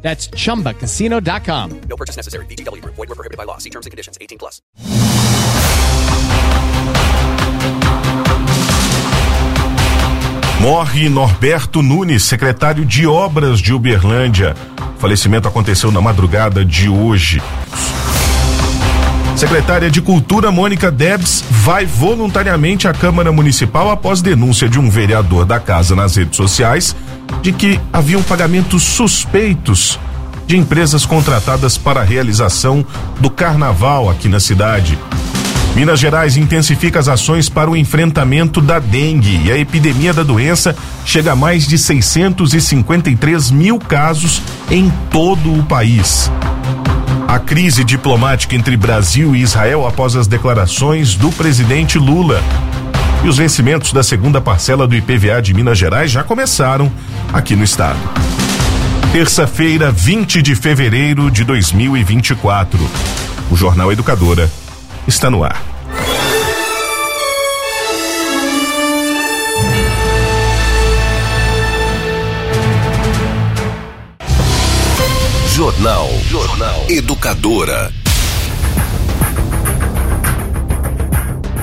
That's chumbacasino.com. No purchase necessary. BGW. Void were prohibited by law. See terms and conditions. 18 plus. Morre Norberto Nunes, secretário de Obras de Uberlândia. O falecimento aconteceu na madrugada de hoje. Secretária de Cultura Mônica Debs vai voluntariamente à Câmara Municipal após denúncia de um vereador da casa nas redes sociais de que haviam pagamentos suspeitos de empresas contratadas para a realização do carnaval aqui na cidade. Minas Gerais intensifica as ações para o enfrentamento da dengue e a epidemia da doença chega a mais de 653 mil casos em todo o país. A crise diplomática entre Brasil e Israel após as declarações do presidente Lula. E os vencimentos da segunda parcela do IPVA de Minas Gerais já começaram aqui no estado. Terça-feira, 20 de fevereiro de 2024. O Jornal Educadora está no ar. Jornal. Jornal. Educadora.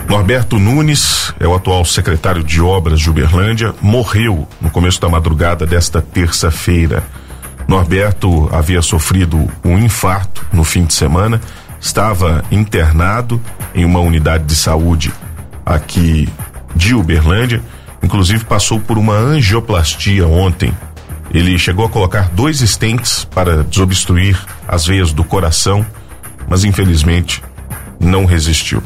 Norberto Nunes é o atual secretário de Obras de Uberlândia, morreu no começo da madrugada desta terça-feira. Norberto havia sofrido um infarto no fim de semana, estava internado em uma unidade de saúde aqui de Uberlândia, inclusive passou por uma angioplastia ontem. Ele chegou a colocar dois estentes para desobstruir as veias do coração, mas infelizmente não resistiu.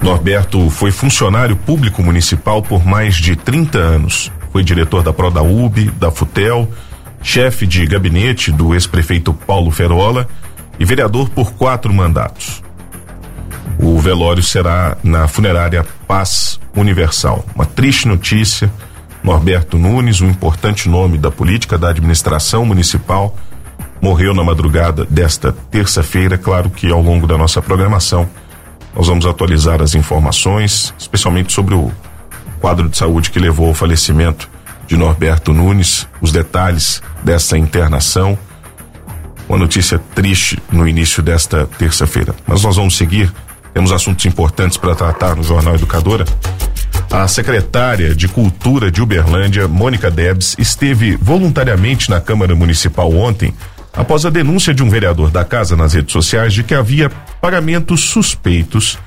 Norberto foi funcionário público municipal por mais de 30 anos. Foi diretor da Prodaub, da Futel, chefe de gabinete do ex-prefeito Paulo Ferola e vereador por quatro mandatos. O velório será na funerária Paz Universal. Uma triste notícia. Norberto Nunes, um importante nome da política da administração municipal, morreu na madrugada desta terça-feira. Claro que ao longo da nossa programação nós vamos atualizar as informações, especialmente sobre o quadro de saúde que levou ao falecimento de Norberto Nunes, os detalhes dessa internação. Uma notícia triste no início desta terça-feira. Mas nós vamos seguir, temos assuntos importantes para tratar no Jornal Educadora. A secretária de Cultura de Uberlândia, Mônica Debs, esteve voluntariamente na Câmara Municipal ontem após a denúncia de um vereador da casa nas redes sociais de que havia pagamentos suspeitos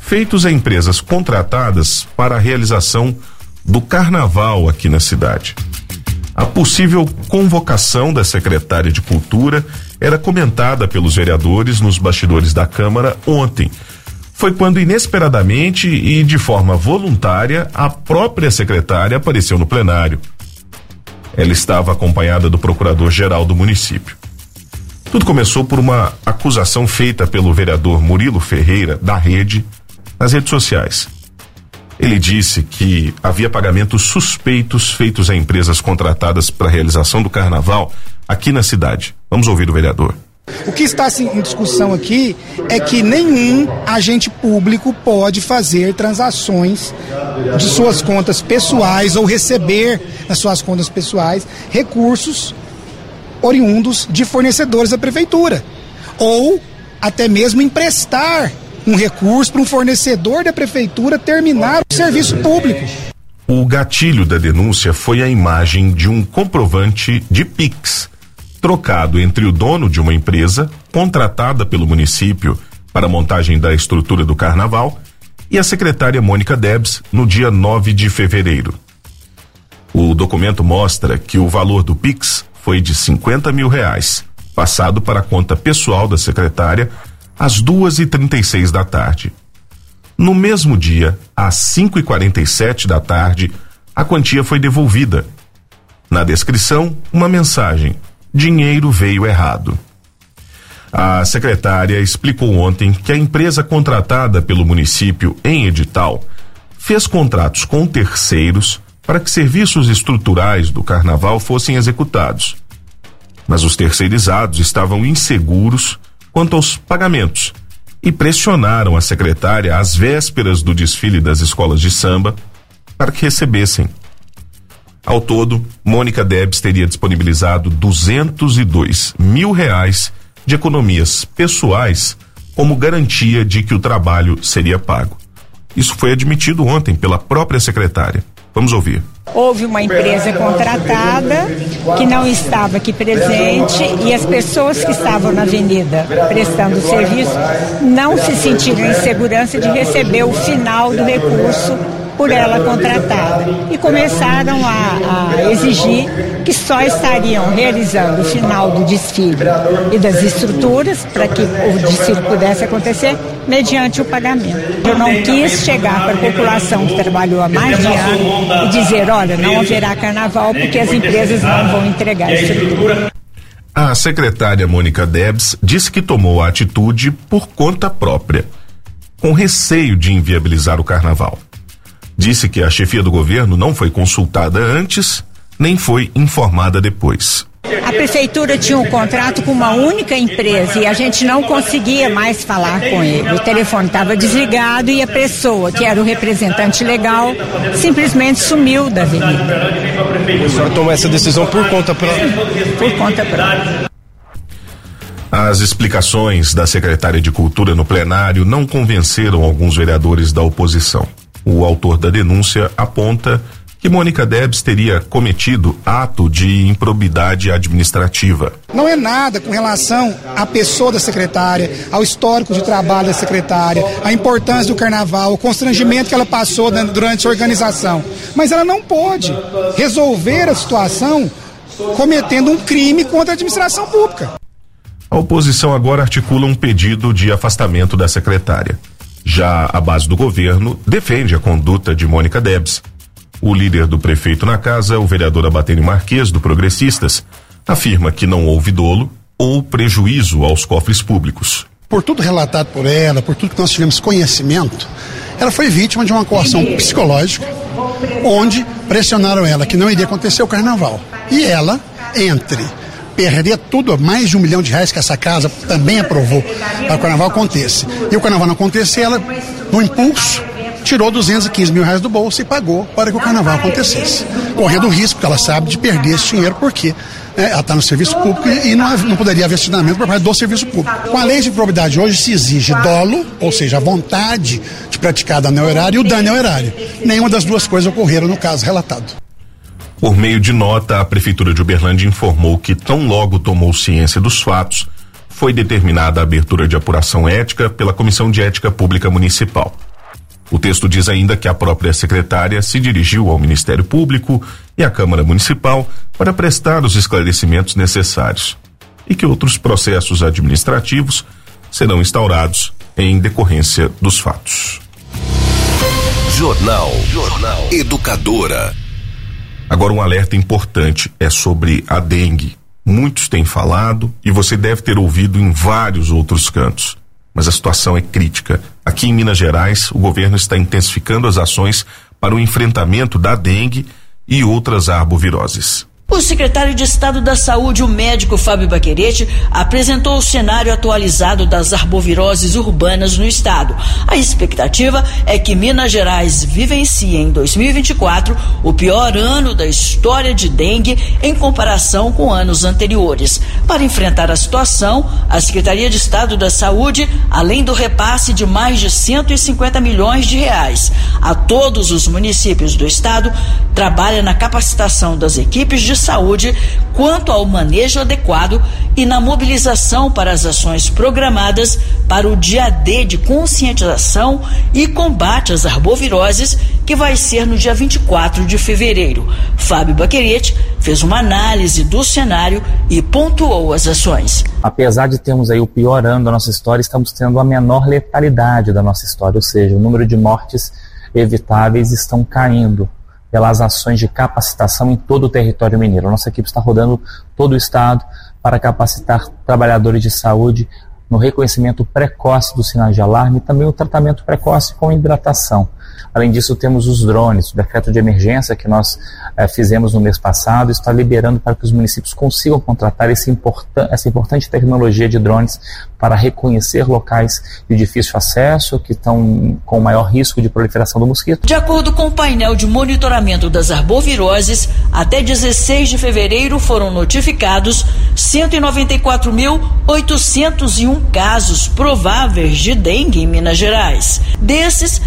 feitos a empresas contratadas para a realização do carnaval aqui na cidade. A possível convocação da secretária de Cultura era comentada pelos vereadores nos bastidores da Câmara ontem. Foi quando, inesperadamente e de forma voluntária, a própria secretária apareceu no plenário. Ela estava acompanhada do procurador-geral do município. Tudo começou por uma acusação feita pelo vereador Murilo Ferreira, da Rede, nas redes sociais. Ele disse que havia pagamentos suspeitos feitos a empresas contratadas para a realização do carnaval aqui na cidade. Vamos ouvir o vereador. O que está em discussão aqui é que nenhum agente público pode fazer transações de suas contas pessoais ou receber nas suas contas pessoais recursos oriundos de fornecedores da prefeitura. Ou até mesmo emprestar um recurso para um fornecedor da prefeitura terminar o serviço público. O gatilho da denúncia foi a imagem de um comprovante de Pix, trocado entre o dono de uma empresa, contratada pelo município para a montagem da estrutura do carnaval, e a secretária Mônica Debs no dia 9 de fevereiro. O documento mostra que o valor do Pix foi de 50 mil reais, passado para a conta pessoal da secretária às duas e trinta e seis da tarde. No mesmo dia, às cinco e quarenta e sete da tarde, a quantia foi devolvida. Na descrição, uma mensagem: dinheiro veio errado. A secretária explicou ontem que a empresa contratada pelo município em edital fez contratos com terceiros para que serviços estruturais do carnaval fossem executados. Mas os terceirizados estavam inseguros quanto aos pagamentos e pressionaram a secretária às vésperas do desfile das escolas de samba para que recebessem. Ao todo, Mônica Debs teria disponibilizado 202 mil reais de economias pessoais como garantia de que o trabalho seria pago. Isso foi admitido ontem pela própria secretária. Vamos ouvir. Houve uma empresa contratada que não estava aqui presente e as pessoas que estavam na avenida prestando serviço não se sentiram em segurança de receber o final do recurso por ela contratada e começaram a, a, exigir que só estariam realizando o final do desfile e das estruturas para que o desfile pudesse acontecer mediante o pagamento. Eu não quis chegar para a população que trabalhou há mais de ano e dizer, olha, não haverá carnaval porque as empresas não vão entregar a estrutura. A secretária Mônica Debs disse que tomou a atitude por conta própria, com receio de inviabilizar o carnaval disse que a chefia do governo não foi consultada antes, nem foi informada depois. A prefeitura tinha um contrato com uma única empresa e a gente não conseguia mais falar com ele. O telefone estava desligado e a pessoa, que era o representante legal, simplesmente sumiu da avenida. A senhora tomou essa decisão por conta própria? Por conta própria. As explicações da secretária de Cultura no plenário não convenceram alguns vereadores da oposição. O autor da denúncia aponta que Mônica Debs teria cometido ato de improbidade administrativa. Não é nada com relação à pessoa da secretária, ao histórico de trabalho da secretária, à importância do carnaval, o constrangimento que ela passou durante a organização. Mas ela não pode resolver a situação cometendo um crime contra a administração pública. A oposição agora articula um pedido de afastamento da secretária. Já a base do governo defende a conduta de Mônica Debs. O líder do prefeito na casa, o vereador Abatene Marques, do Progressistas, afirma que não houve dolo ou prejuízo aos cofres públicos. Por tudo relatado por ela, por tudo que nós tivemos conhecimento, ela foi vítima de uma coação psicológica, onde pressionaram ela que não iria acontecer o carnaval. E ela, entre perder tudo, mais de um milhão de reais que essa casa também aprovou para o carnaval aconteça. E o carnaval não acontecer, ela, no impulso, tirou 215 mil reais do bolso e pagou para que o carnaval acontecesse. Correndo o risco, que ela sabe, de perder esse dinheiro, porque né, ela está no serviço público e não, não poderia haver assinamento por parte do serviço público. Com a lei de probidade hoje se exige dolo, ou seja, a vontade de praticar dano horário e o dano horário. Nenhuma das duas coisas ocorreram no caso relatado. Por meio de nota, a Prefeitura de Uberlândia informou que, tão logo tomou ciência dos fatos, foi determinada a abertura de apuração ética pela Comissão de Ética Pública Municipal. O texto diz ainda que a própria secretária se dirigiu ao Ministério Público e à Câmara Municipal para prestar os esclarecimentos necessários e que outros processos administrativos serão instaurados em decorrência dos fatos. Jornal. Jornal. Educadora. Agora, um alerta importante é sobre a dengue. Muitos têm falado e você deve ter ouvido em vários outros cantos. Mas a situação é crítica. Aqui em Minas Gerais, o governo está intensificando as ações para o enfrentamento da dengue e outras arboviroses. O secretário de Estado da Saúde, o médico Fábio Baquerete, apresentou o cenário atualizado das arboviroses urbanas no estado. A expectativa é que Minas Gerais vivencie em 2024 o pior ano da história de dengue em comparação com anos anteriores. Para enfrentar a situação, a Secretaria de Estado da Saúde, além do repasse de mais de 150 milhões de reais a todos os municípios do estado, trabalha na capacitação das equipes de saúde quanto ao manejo adequado e na mobilização para as ações programadas para o dia D de conscientização e combate às arboviroses, que vai ser no dia 24 de fevereiro. Fábio Baquerete fez uma análise do cenário e pontuou as ações. Apesar de termos aí o pior ano da nossa história, estamos tendo a menor letalidade da nossa história, ou seja, o número de mortes evitáveis estão caindo pelas ações de capacitação em todo o território mineiro. Nossa equipe está rodando todo o estado, para capacitar trabalhadores de saúde no reconhecimento precoce dos sinais de alarme e também o tratamento precoce com hidratação. Além disso, temos os drones, o decreto de emergência que nós eh, fizemos no mês passado, está liberando para que os municípios consigam contratar importan essa importante tecnologia de drones para reconhecer locais de difícil acesso, que estão com maior risco de proliferação do mosquito. De acordo com o painel de monitoramento das arboviroses, até 16 de fevereiro foram notificados 194.801 casos prováveis de dengue em Minas Gerais. Desses,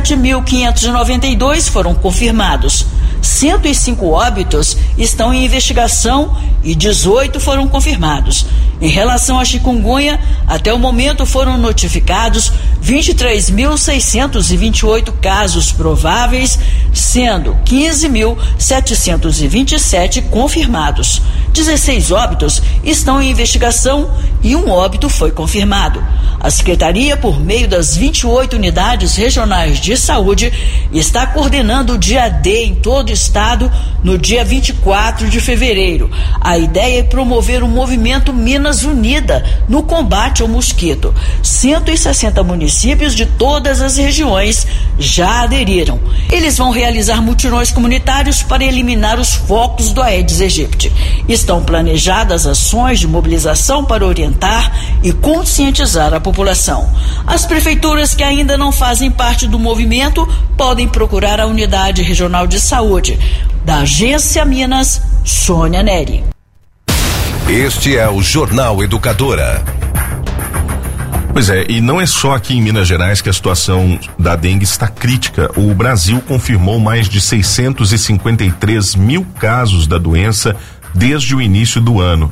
67.592 foram confirmados. 105 óbitos estão em investigação e 18 foram confirmados. Em relação à chikungunya, até o momento foram notificados 23.628 casos prováveis, sendo 15.727 confirmados. 16 óbitos estão em investigação e um óbito foi confirmado. A Secretaria, por meio das 28 unidades regionais de saúde, está coordenando o dia D em todo o estado no dia 24 de fevereiro. A ideia é promover o movimento Minas Unida no combate ao mosquito. 160 municípios de todas as regiões já aderiram. Eles vão realizar mutirões comunitários para eliminar os focos do Aedes aegypti. Estão planejadas ações de mobilização para orientar e conscientizar a população. As prefeituras que ainda não fazem parte do movimento podem procurar a unidade regional de saúde. Da Agência Minas, Sônia Neri. Este é o Jornal Educadora. Pois é, e não é só aqui em Minas Gerais que a situação da dengue está crítica. O Brasil confirmou mais de 653 mil casos da doença desde o início do ano.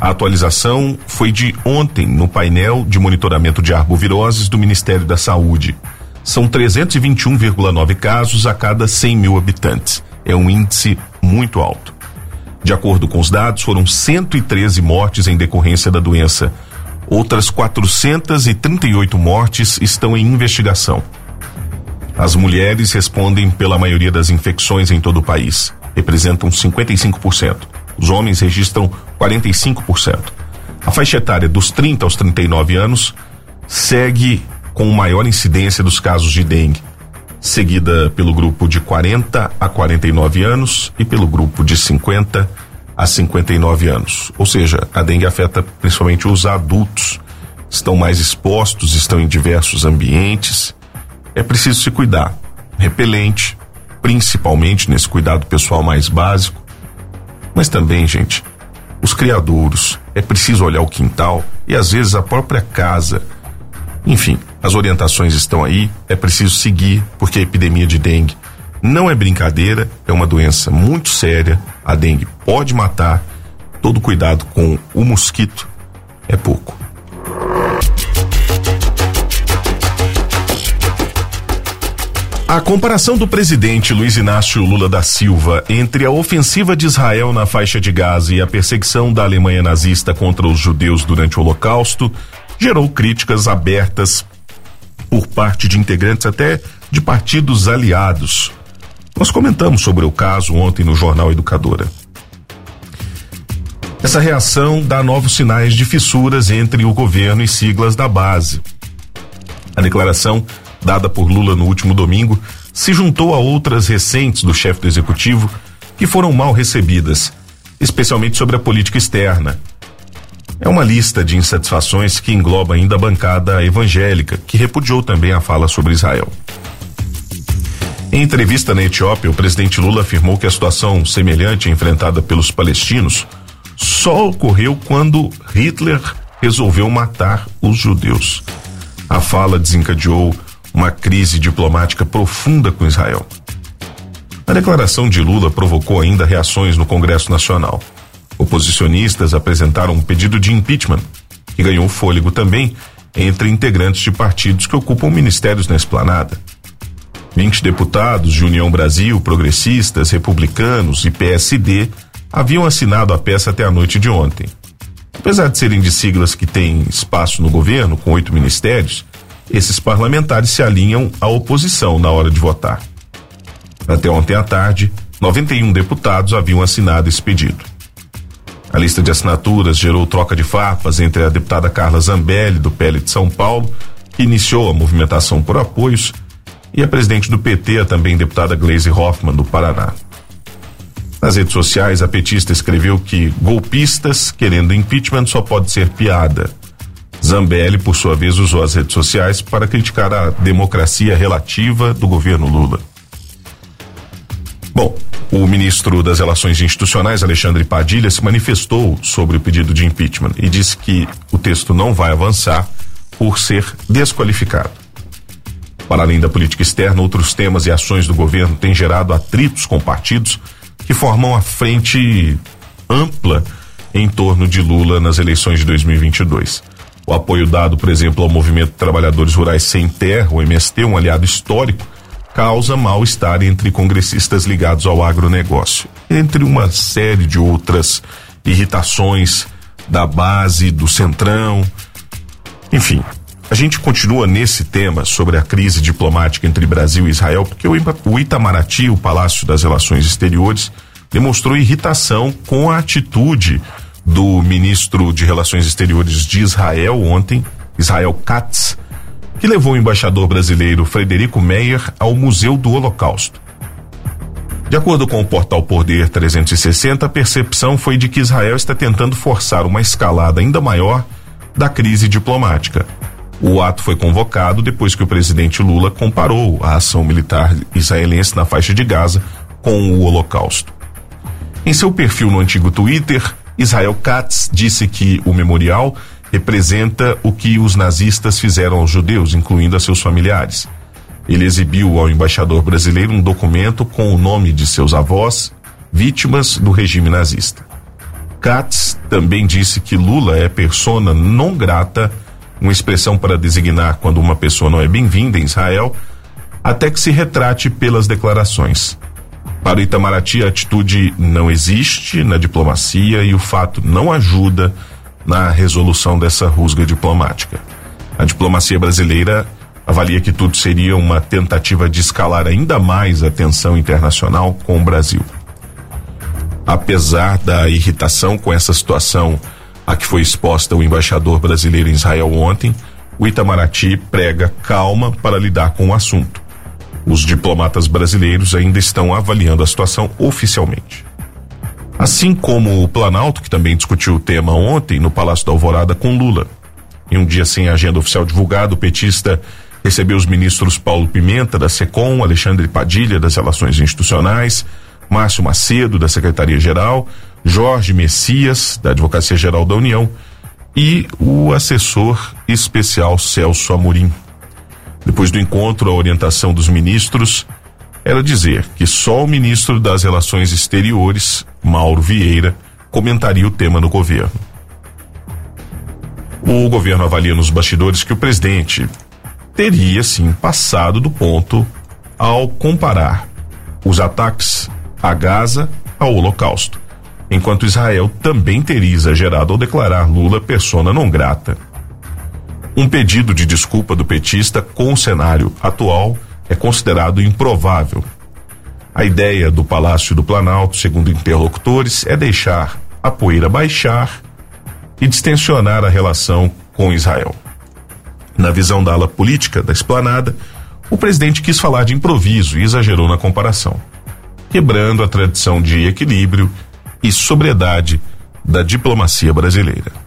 A atualização foi de ontem no painel de monitoramento de arboviroses do Ministério da Saúde. São 321,9 casos a cada 100 mil habitantes. É um índice muito alto. De acordo com os dados, foram 113 mortes em decorrência da doença. Outras 438 mortes estão em investigação. As mulheres respondem pela maioria das infecções em todo o país, representam 55%. Os homens registram 45%. A faixa etária dos 30 aos 39 anos segue com maior incidência dos casos de dengue, seguida pelo grupo de 40 a 49 anos e pelo grupo de 50 a 59 anos. Ou seja, a dengue afeta principalmente os adultos, estão mais expostos, estão em diversos ambientes. É preciso se cuidar. Repelente, principalmente nesse cuidado pessoal mais básico. Mas também, gente, os criadouros, é preciso olhar o quintal e às vezes a própria casa. Enfim, as orientações estão aí, é preciso seguir, porque a epidemia de dengue não é brincadeira, é uma doença muito séria. A dengue pode matar. Todo cuidado com o mosquito é pouco. A comparação do presidente Luiz Inácio Lula da Silva entre a ofensiva de Israel na faixa de Gaza e a perseguição da Alemanha nazista contra os judeus durante o Holocausto gerou críticas abertas por parte de integrantes até de partidos aliados. Nós comentamos sobre o caso ontem no Jornal Educadora. Essa reação dá novos sinais de fissuras entre o governo e siglas da base. A declaração dada por Lula no último domingo, se juntou a outras recentes do chefe do executivo que foram mal recebidas, especialmente sobre a política externa. É uma lista de insatisfações que engloba ainda a bancada evangélica, que repudiou também a fala sobre Israel. Em entrevista na Etiópia, o presidente Lula afirmou que a situação semelhante enfrentada pelos palestinos só ocorreu quando Hitler resolveu matar os judeus. A fala desencadeou uma crise diplomática profunda com Israel. A declaração de Lula provocou ainda reações no Congresso Nacional. Oposicionistas apresentaram um pedido de impeachment, que ganhou fôlego também entre integrantes de partidos que ocupam ministérios na esplanada. 20 deputados de União Brasil, progressistas, republicanos e PSD haviam assinado a peça até a noite de ontem. Apesar de serem de siglas que têm espaço no governo, com oito ministérios, esses parlamentares se alinham à oposição na hora de votar. Até ontem à tarde, 91 deputados haviam assinado esse pedido. A lista de assinaturas gerou troca de farpas entre a deputada Carla Zambelli, do PL de São Paulo, que iniciou a movimentação por apoios, e a presidente do PT, a também deputada Gleisi Hoffmann, do Paraná. Nas redes sociais, a petista escreveu que golpistas querendo impeachment só pode ser piada. Zambelli, por sua vez, usou as redes sociais para criticar a democracia relativa do governo Lula. Bom, o ministro das Relações Institucionais, Alexandre Padilha, se manifestou sobre o pedido de impeachment e disse que o texto não vai avançar por ser desqualificado. Para além da política externa, outros temas e ações do governo têm gerado atritos com partidos que formam a frente ampla em torno de Lula nas eleições de 2022. O apoio dado, por exemplo, ao Movimento Trabalhadores Rurais Sem Terra, o MST, um aliado histórico, causa mal-estar entre congressistas ligados ao agronegócio, entre uma série de outras irritações da base, do centrão. Enfim, a gente continua nesse tema sobre a crise diplomática entre Brasil e Israel, porque o Itamaraty, o Palácio das Relações Exteriores, demonstrou irritação com a atitude do ministro de Relações Exteriores de Israel ontem, Israel Katz, que levou o embaixador brasileiro Frederico Meyer ao Museu do Holocausto. De acordo com o portal Poder 360, a percepção foi de que Israel está tentando forçar uma escalada ainda maior da crise diplomática. O ato foi convocado depois que o presidente Lula comparou a ação militar israelense na faixa de Gaza com o Holocausto. Em seu perfil no antigo Twitter, Israel Katz disse que o memorial representa o que os nazistas fizeram aos judeus, incluindo a seus familiares. Ele exibiu ao embaixador brasileiro um documento com o nome de seus avós, vítimas do regime nazista. Katz também disse que Lula é persona não grata, uma expressão para designar quando uma pessoa não é bem-vinda em Israel, até que se retrate pelas declarações. Para o Itamaraty, a atitude não existe na diplomacia e o fato não ajuda na resolução dessa rusga diplomática. A diplomacia brasileira avalia que tudo seria uma tentativa de escalar ainda mais a tensão internacional com o Brasil. Apesar da irritação com essa situação a que foi exposta o embaixador brasileiro em Israel ontem, o Itamaraty prega calma para lidar com o assunto. Os diplomatas brasileiros ainda estão avaliando a situação oficialmente. Assim como o Planalto, que também discutiu o tema ontem no Palácio da Alvorada com Lula. Em um dia sem agenda oficial divulgada, o petista recebeu os ministros Paulo Pimenta, da SECOM, Alexandre Padilha, das Relações Institucionais, Márcio Macedo, da Secretaria-Geral, Jorge Messias, da Advocacia Geral da União, e o assessor especial Celso Amorim. Depois do encontro, a orientação dos ministros era dizer que só o ministro das Relações Exteriores, Mauro Vieira, comentaria o tema no governo. O governo avalia nos bastidores que o presidente teria sim passado do ponto ao comparar os ataques a Gaza ao Holocausto, enquanto Israel também teria exagerado ao declarar Lula persona não grata. Um pedido de desculpa do petista com o cenário atual é considerado improvável. A ideia do Palácio do Planalto, segundo interlocutores, é deixar a poeira baixar e distensionar a relação com Israel. Na visão da ala política da esplanada, o presidente quis falar de improviso e exagerou na comparação, quebrando a tradição de equilíbrio e sobriedade da diplomacia brasileira.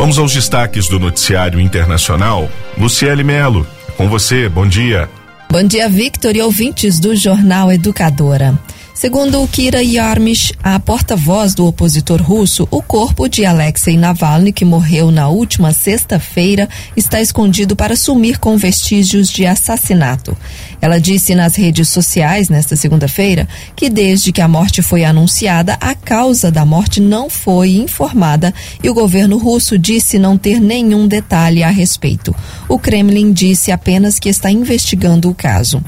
Vamos aos destaques do noticiário internacional. Luciele Melo, com você, bom dia. Bom dia, Victor e ouvintes do Jornal Educadora. Segundo Kira Yarmish, a porta-voz do opositor russo, o corpo de Alexei Navalny, que morreu na última sexta-feira, está escondido para sumir com vestígios de assassinato. Ela disse nas redes sociais nesta segunda-feira que desde que a morte foi anunciada, a causa da morte não foi informada e o governo russo disse não ter nenhum detalhe a respeito. O Kremlin disse apenas que está investigando o caso.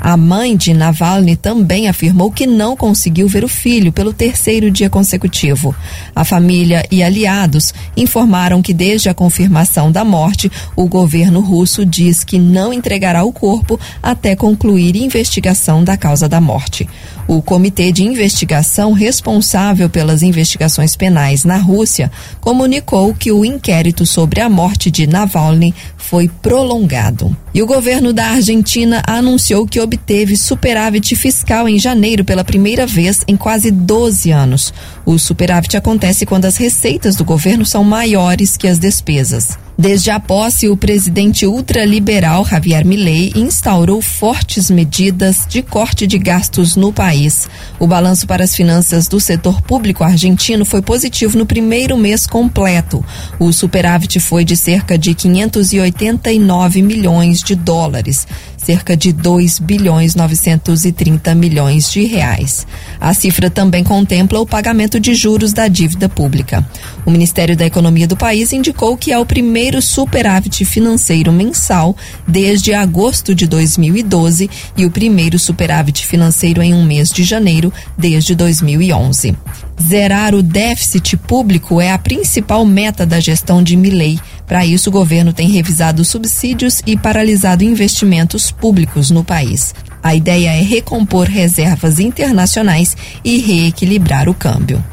A mãe de Navalny também afirmou que não conseguiu ver o filho pelo terceiro dia consecutivo. A família e aliados informaram que desde a confirmação da morte, o governo russo diz que não entregará o corpo até concluir investigação da causa da morte. O comitê de investigação responsável pelas investigações penais na Rússia comunicou que o inquérito sobre a morte de Navalny foi prolongado. E o governo da Argentina anunciou que obteve superávit fiscal em janeiro pela primeira vez em quase 12 anos. O superávit acontece quando as receitas do governo são maiores que as despesas. Desde a posse, o presidente ultraliberal Javier Milei instaurou fortes medidas de corte de gastos no país. O balanço para as finanças do setor público argentino foi positivo no primeiro mês completo. O superávit foi de cerca de 589 milhões de dólares cerca de 2 bilhões 930 milhões de reais. A cifra também contempla o pagamento de juros da dívida pública. O Ministério da Economia do país indicou que é o primeiro superávit financeiro mensal desde agosto de 2012 e o primeiro superávit financeiro em um mês de janeiro desde 2011. Zerar o déficit público é a principal meta da gestão de Milei. Para isso, o governo tem revisado subsídios e paralisado investimentos públicos no país. A ideia é recompor reservas internacionais e reequilibrar o câmbio.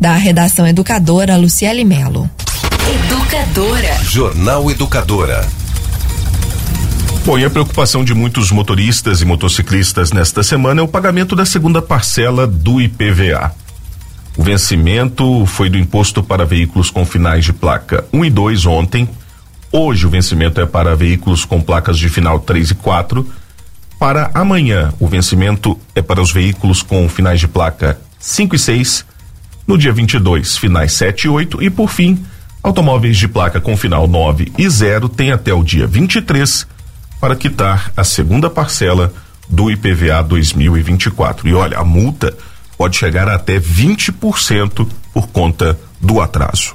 Da redação educadora, Luciele Melo. Educadora. Jornal Educadora. Bom, e a preocupação de muitos motoristas e motociclistas nesta semana é o pagamento da segunda parcela do IPVA. O vencimento foi do imposto para veículos com finais de placa 1 e 2 ontem. Hoje o vencimento é para veículos com placas de final 3 e 4. Para amanhã, o vencimento é para os veículos com finais de placa 5 e 6. No dia 22, finais 7 e 8. E por fim, automóveis de placa com final 9 e 0 têm até o dia 23 para quitar a segunda parcela do IPVA 2024. E olha, a multa pode chegar a até 20% por conta do atraso.